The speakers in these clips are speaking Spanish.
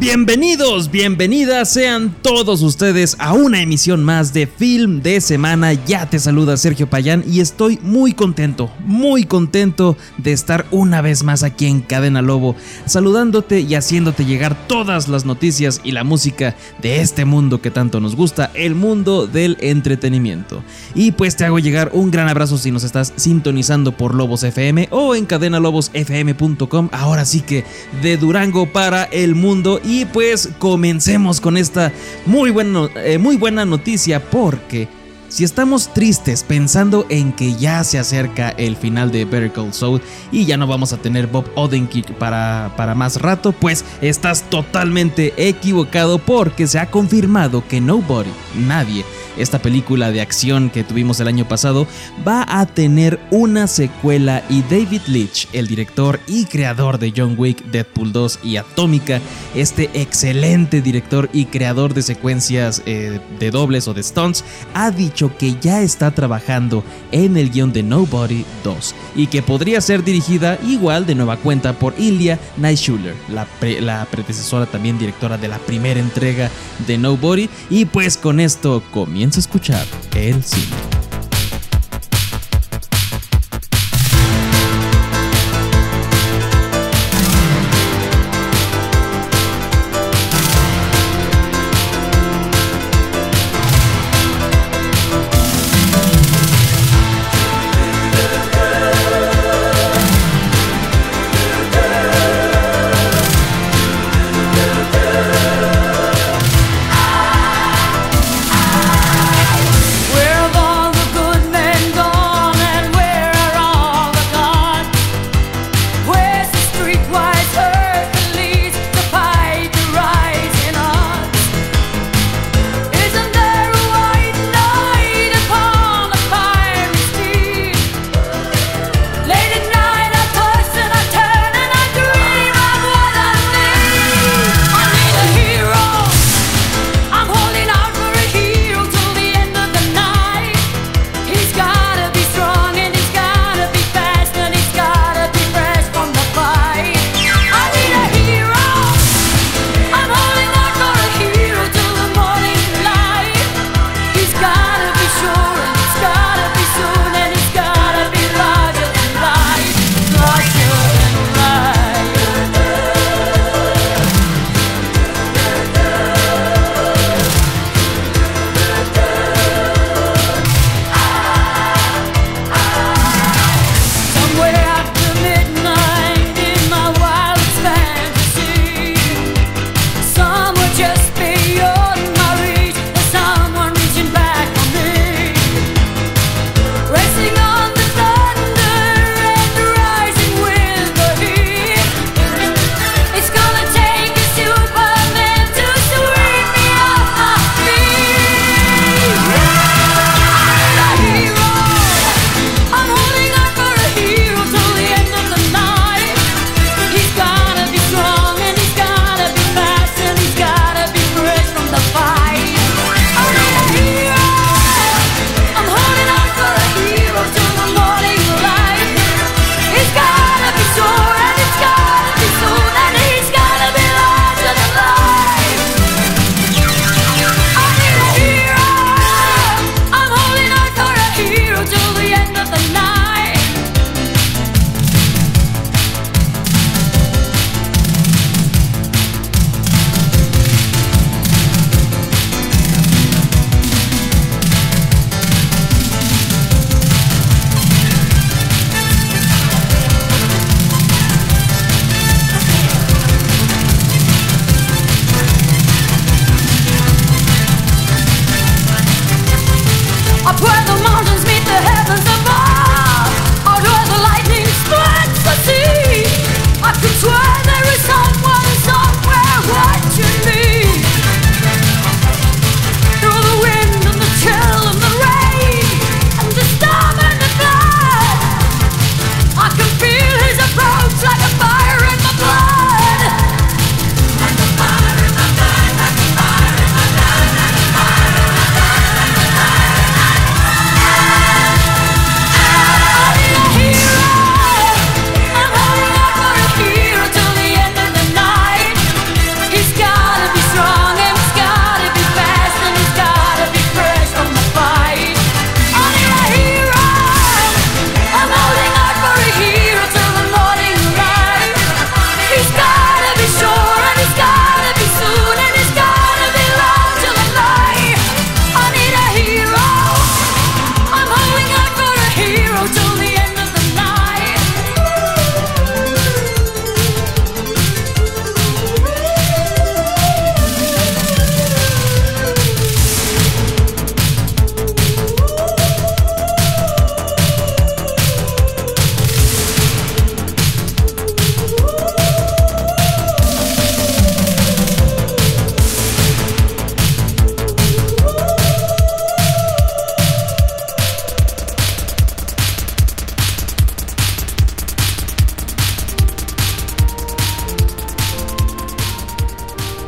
Bienvenidos, bienvenidas sean todos ustedes a una emisión más de Film de Semana. Ya te saluda Sergio Payán y estoy muy contento, muy contento de estar una vez más aquí en Cadena Lobo, saludándote y haciéndote llegar todas las noticias y la música de este mundo que tanto nos gusta, el mundo del entretenimiento. Y pues te hago llegar un gran abrazo si nos estás sintonizando por Lobos FM o en cadenalobosfm.com. Ahora sí que de Durango para el mundo y pues comencemos con esta muy buena, eh, muy buena noticia porque si estamos tristes pensando en que ya se acerca el final de Better Call Saul y ya no vamos a tener Bob Odenkirk para, para más rato, pues estás totalmente equivocado porque se ha confirmado que Nobody, nadie, esta película de acción que tuvimos el año pasado, va a tener una secuela y David Leitch, el director y creador de John Wick, Deadpool 2 y Atómica, este excelente director y creador de secuencias eh, de dobles o de stunts, ha dicho que ya está trabajando en el guion de Nobody 2 y que podría ser dirigida igual de nueva cuenta por Ilya Naishuller, la, la predecesora también directora de la primera entrega de Nobody. Y pues con esto comienza a escuchar el cine. of the night.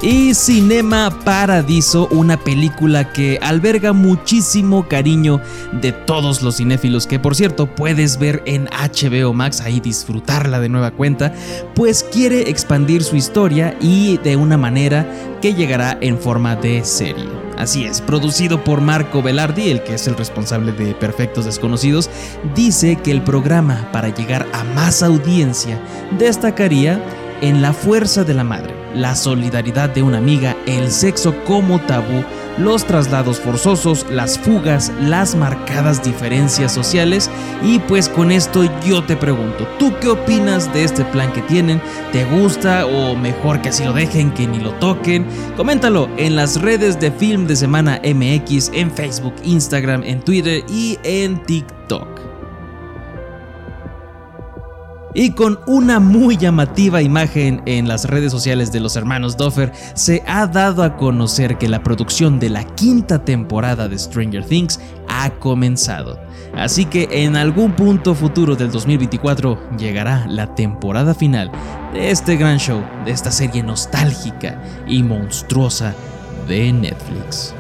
Y Cinema Paradiso, una película que alberga muchísimo cariño de todos los cinéfilos, que por cierto puedes ver en HBO Max, ahí disfrutarla de nueva cuenta, pues quiere expandir su historia y de una manera que llegará en forma de serie. Así es, producido por Marco Velardi, el que es el responsable de Perfectos Desconocidos, dice que el programa para llegar a más audiencia destacaría en la fuerza de la madre, la solidaridad de una amiga, el sexo como tabú, los traslados forzosos, las fugas, las marcadas diferencias sociales y pues con esto yo te pregunto, ¿tú qué opinas de este plan que tienen? ¿Te gusta o mejor que así lo dejen, que ni lo toquen? Coméntalo en las redes de Film de Semana MX, en Facebook, Instagram, en Twitter y en TikTok. Y con una muy llamativa imagen en las redes sociales de los hermanos Doffer, se ha dado a conocer que la producción de la quinta temporada de Stranger Things ha comenzado. Así que en algún punto futuro del 2024 llegará la temporada final de este gran show, de esta serie nostálgica y monstruosa de Netflix.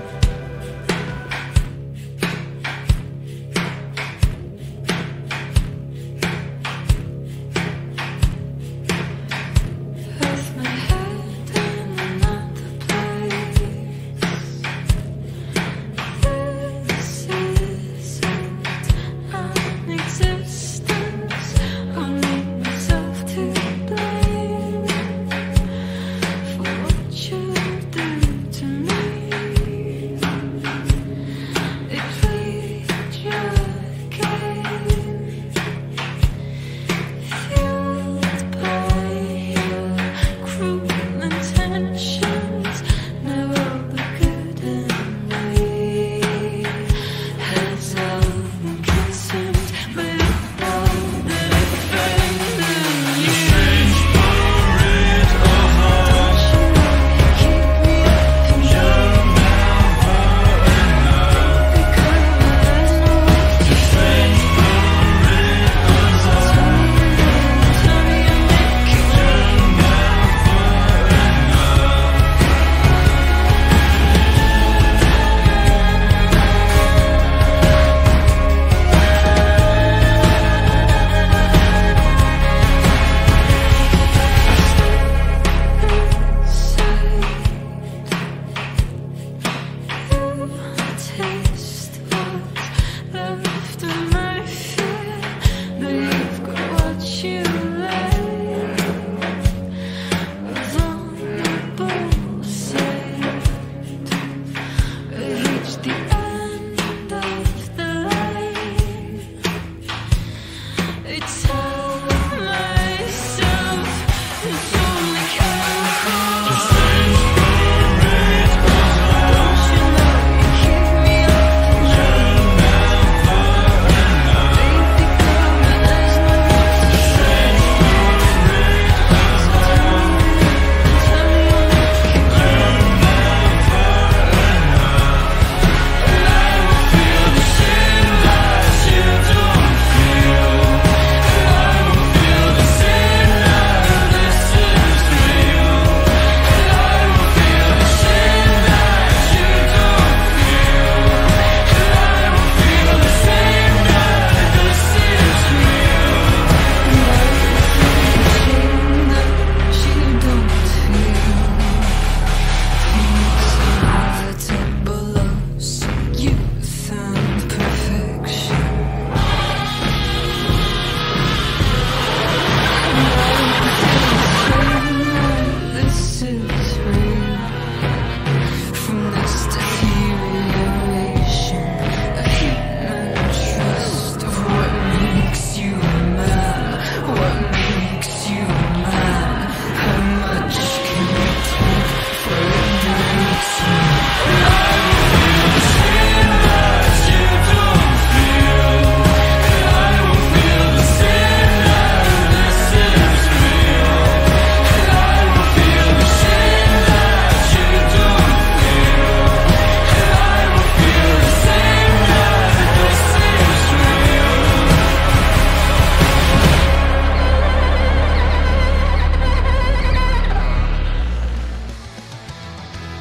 It's time.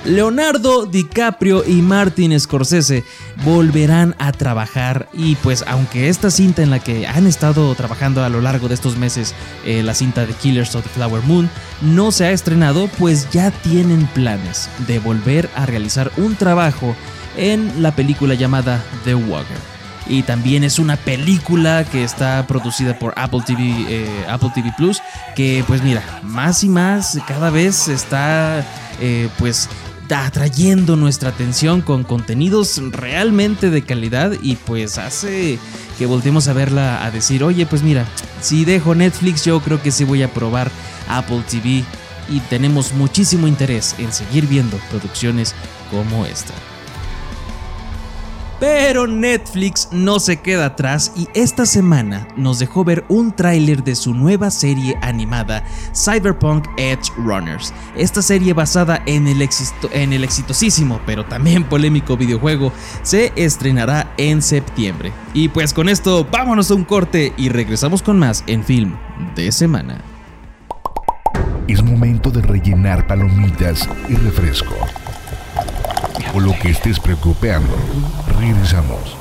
Leonardo DiCaprio y Martin Scorsese volverán a trabajar y pues aunque esta cinta en la que han estado trabajando a lo largo de estos meses, eh, la cinta de Killers of the Flower Moon, no se ha estrenado, pues ya tienen planes de volver a realizar un trabajo en la película llamada The Walker. Y también es una película que está producida por Apple TV, eh, Apple TV Plus, que pues mira, más y más cada vez está eh, pues atrayendo nuestra atención con contenidos realmente de calidad y pues hace que volteemos a verla a decir, oye pues mira, si dejo Netflix yo creo que sí voy a probar Apple TV y tenemos muchísimo interés en seguir viendo producciones como esta. Pero Netflix no se queda atrás y esta semana nos dejó ver un tráiler de su nueva serie animada Cyberpunk Edge Runners. Esta serie basada en el, en el exitosísimo pero también polémico videojuego se estrenará en septiembre. Y pues con esto vámonos a un corte y regresamos con más en film de semana. Es momento de rellenar palomitas y refresco o lo que estés preocupando. Regresamos.